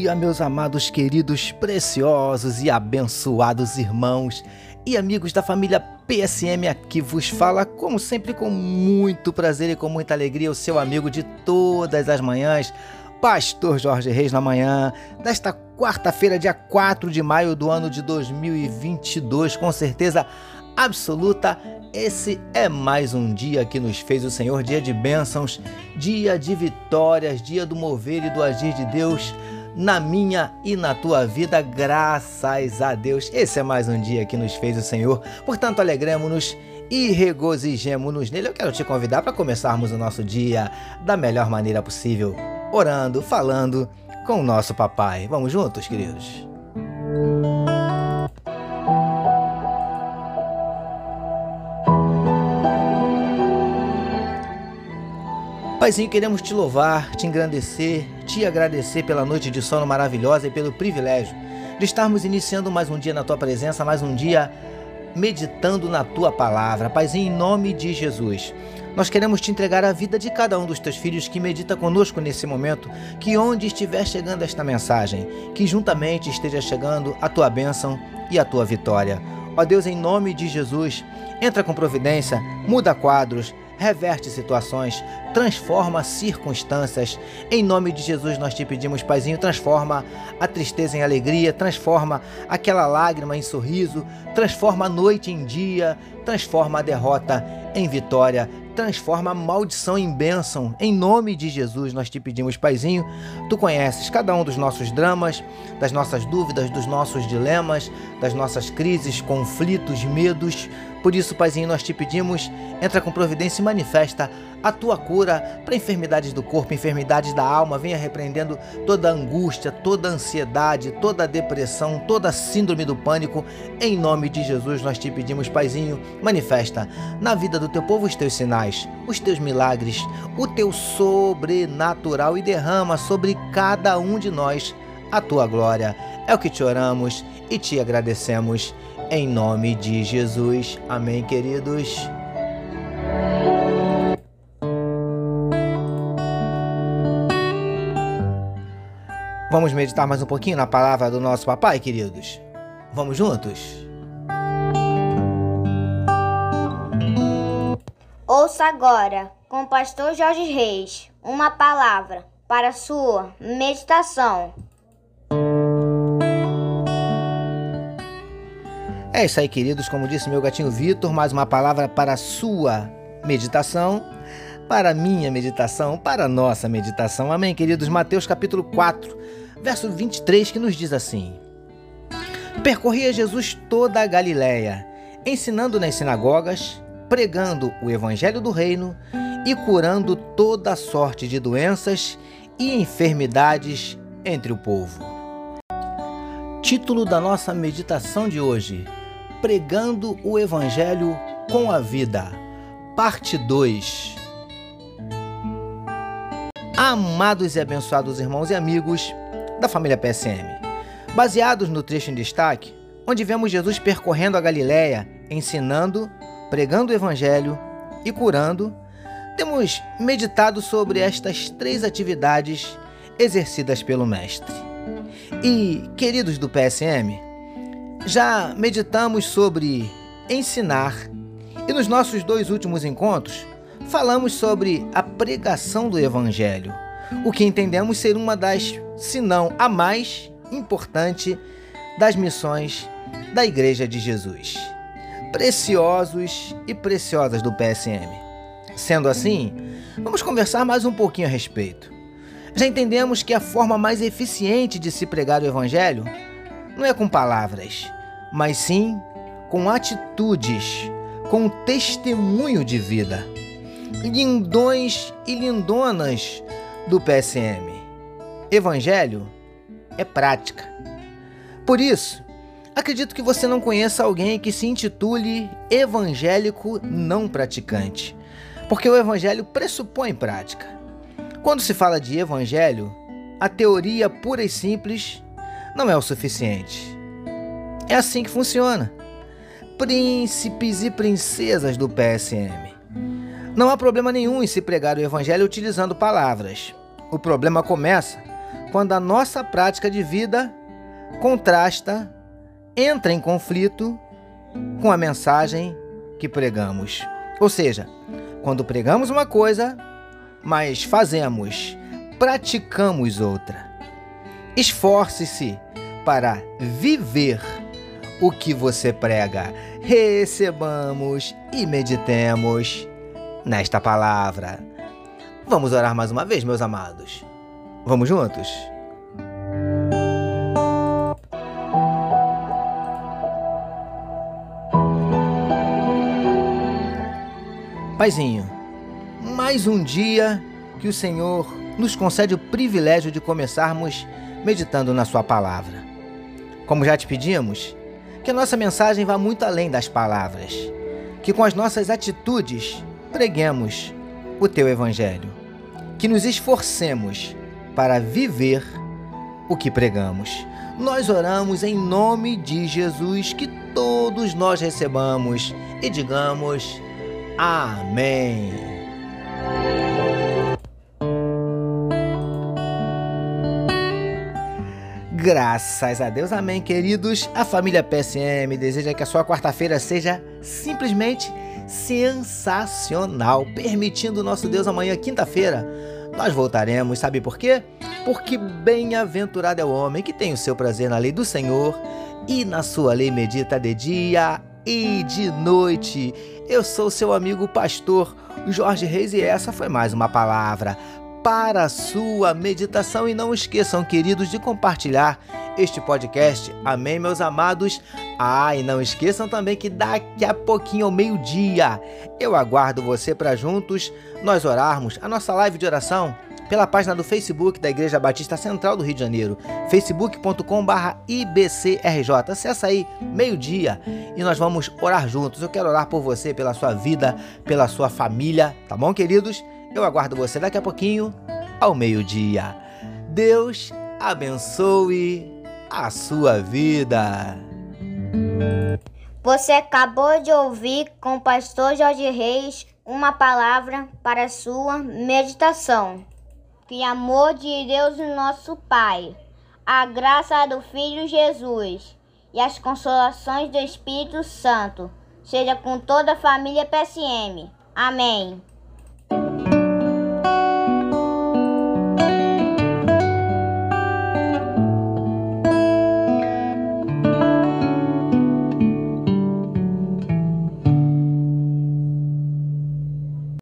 Dia, meus amados, queridos, preciosos e abençoados irmãos e amigos da família PSM aqui vos fala, como sempre, com muito prazer e com muita alegria, o seu amigo de todas as manhãs, Pastor Jorge Reis, na manhã desta quarta-feira, dia 4 de maio do ano de 2022, com certeza absoluta. Esse é mais um dia que nos fez o Senhor, dia de bênçãos, dia de vitórias, dia do mover e do agir de Deus na minha e na tua vida, graças a Deus. Esse é mais um dia que nos fez o Senhor, portanto, alegremos-nos e regozijemos-nos nele. Eu quero te convidar para começarmos o nosso dia da melhor maneira possível, orando, falando com o nosso papai. Vamos juntos, queridos? Paizinho, queremos te louvar, te engrandecer, te agradecer pela noite de sono maravilhosa e pelo privilégio de estarmos iniciando mais um dia na tua presença, mais um dia meditando na tua palavra. Paizinho, em nome de Jesus. Nós queremos te entregar a vida de cada um dos teus filhos que medita conosco nesse momento, que onde estiver chegando esta mensagem, que juntamente esteja chegando a tua bênção e a tua vitória. Ó Deus, em nome de Jesus, entra com providência, muda quadros, reverte situações, transforma circunstâncias. Em nome de Jesus nós te pedimos, Paizinho, transforma a tristeza em alegria, transforma aquela lágrima em sorriso, transforma a noite em dia, transforma a derrota em vitória, transforma a maldição em bênção. Em nome de Jesus nós te pedimos, Paizinho, tu conheces cada um dos nossos dramas, das nossas dúvidas, dos nossos dilemas, das nossas crises, conflitos, medos. Por isso, Paizinho, nós te pedimos, entra com providência e manifesta a tua cura para enfermidades do corpo, enfermidades da alma. Venha repreendendo toda angústia, toda ansiedade, toda depressão, toda síndrome do pânico. Em nome de Jesus, nós te pedimos, Paizinho, manifesta na vida do teu povo os teus sinais, os teus milagres, o teu sobrenatural e derrama sobre cada um de nós a tua glória. É o que te oramos e te agradecemos. Em nome de Jesus. Amém, queridos. Vamos meditar mais um pouquinho na palavra do nosso papai, queridos? Vamos juntos? Ouça agora, com o pastor Jorge Reis, uma palavra para sua meditação. É isso aí, queridos. Como disse meu gatinho Vitor, mais uma palavra para a sua meditação, para a minha meditação, para a nossa meditação. Amém, queridos? Mateus capítulo 4, verso 23, que nos diz assim: Percorria Jesus toda a Galiléia, ensinando nas sinagogas, pregando o evangelho do reino e curando toda sorte de doenças e enfermidades entre o povo. Título da nossa meditação de hoje: Pregando o Evangelho com a Vida, Parte 2. Amados e abençoados irmãos e amigos da família PSM, baseados no trecho em destaque, onde vemos Jesus percorrendo a Galiléia, ensinando, pregando o Evangelho e curando, temos meditado sobre estas três atividades exercidas pelo Mestre. E, queridos do PSM, já meditamos sobre ensinar e nos nossos dois últimos encontros falamos sobre a pregação do Evangelho, o que entendemos ser uma das, se não a mais importante, das missões da Igreja de Jesus. Preciosos e preciosas do PSM. Sendo assim, vamos conversar mais um pouquinho a respeito. Já entendemos que a forma mais eficiente de se pregar o Evangelho não é com palavras, mas sim com atitudes, com testemunho de vida. Lindões e lindonas do PSM. Evangelho é prática. Por isso, acredito que você não conheça alguém que se intitule evangélico não praticante, porque o evangelho pressupõe prática. Quando se fala de evangelho, a teoria pura e simples não é o suficiente. É assim que funciona. Príncipes e princesas do PSM. Não há problema nenhum em se pregar o evangelho utilizando palavras. O problema começa quando a nossa prática de vida contrasta, entra em conflito com a mensagem que pregamos. Ou seja, quando pregamos uma coisa, mas fazemos, praticamos outra. Esforce-se para viver o que você prega. Recebamos e meditemos nesta palavra. Vamos orar mais uma vez, meus amados. Vamos juntos? Paizinho, mais um dia que o Senhor nos concede o privilégio de começarmos meditando na Sua palavra. Como já te pedimos, que a nossa mensagem vá muito além das palavras, que com as nossas atitudes preguemos o Teu Evangelho, que nos esforcemos para viver o que pregamos. Nós oramos em nome de Jesus, que todos nós recebamos e digamos. Amém. Graças a Deus, amém, queridos. A família PSM deseja que a sua quarta-feira seja simplesmente sensacional, permitindo nosso Deus amanhã, quinta-feira, nós voltaremos. Sabe por quê? Porque bem-aventurado é o homem que tem o seu prazer na lei do Senhor e na sua lei medita de dia e de noite. Eu sou seu amigo pastor Jorge Reis e essa foi mais uma palavra para a sua meditação. E não esqueçam, queridos, de compartilhar este podcast. Amém, meus amados? Ah, e não esqueçam também que daqui a pouquinho, ao meio-dia, eu aguardo você para juntos nós orarmos a nossa live de oração pela página do Facebook da Igreja Batista Central do Rio de Janeiro, facebook.com/ibcrj. Acesse aí, meio-dia, e nós vamos orar juntos. Eu quero orar por você, pela sua vida, pela sua família, tá bom, queridos? Eu aguardo você daqui a pouquinho, ao meio-dia. Deus abençoe a sua vida. Você acabou de ouvir com o pastor Jorge Reis uma palavra para sua meditação. Que amor de Deus, nosso Pai, a graça do Filho Jesus e as consolações do Espírito Santo seja com toda a família PSM. Amém.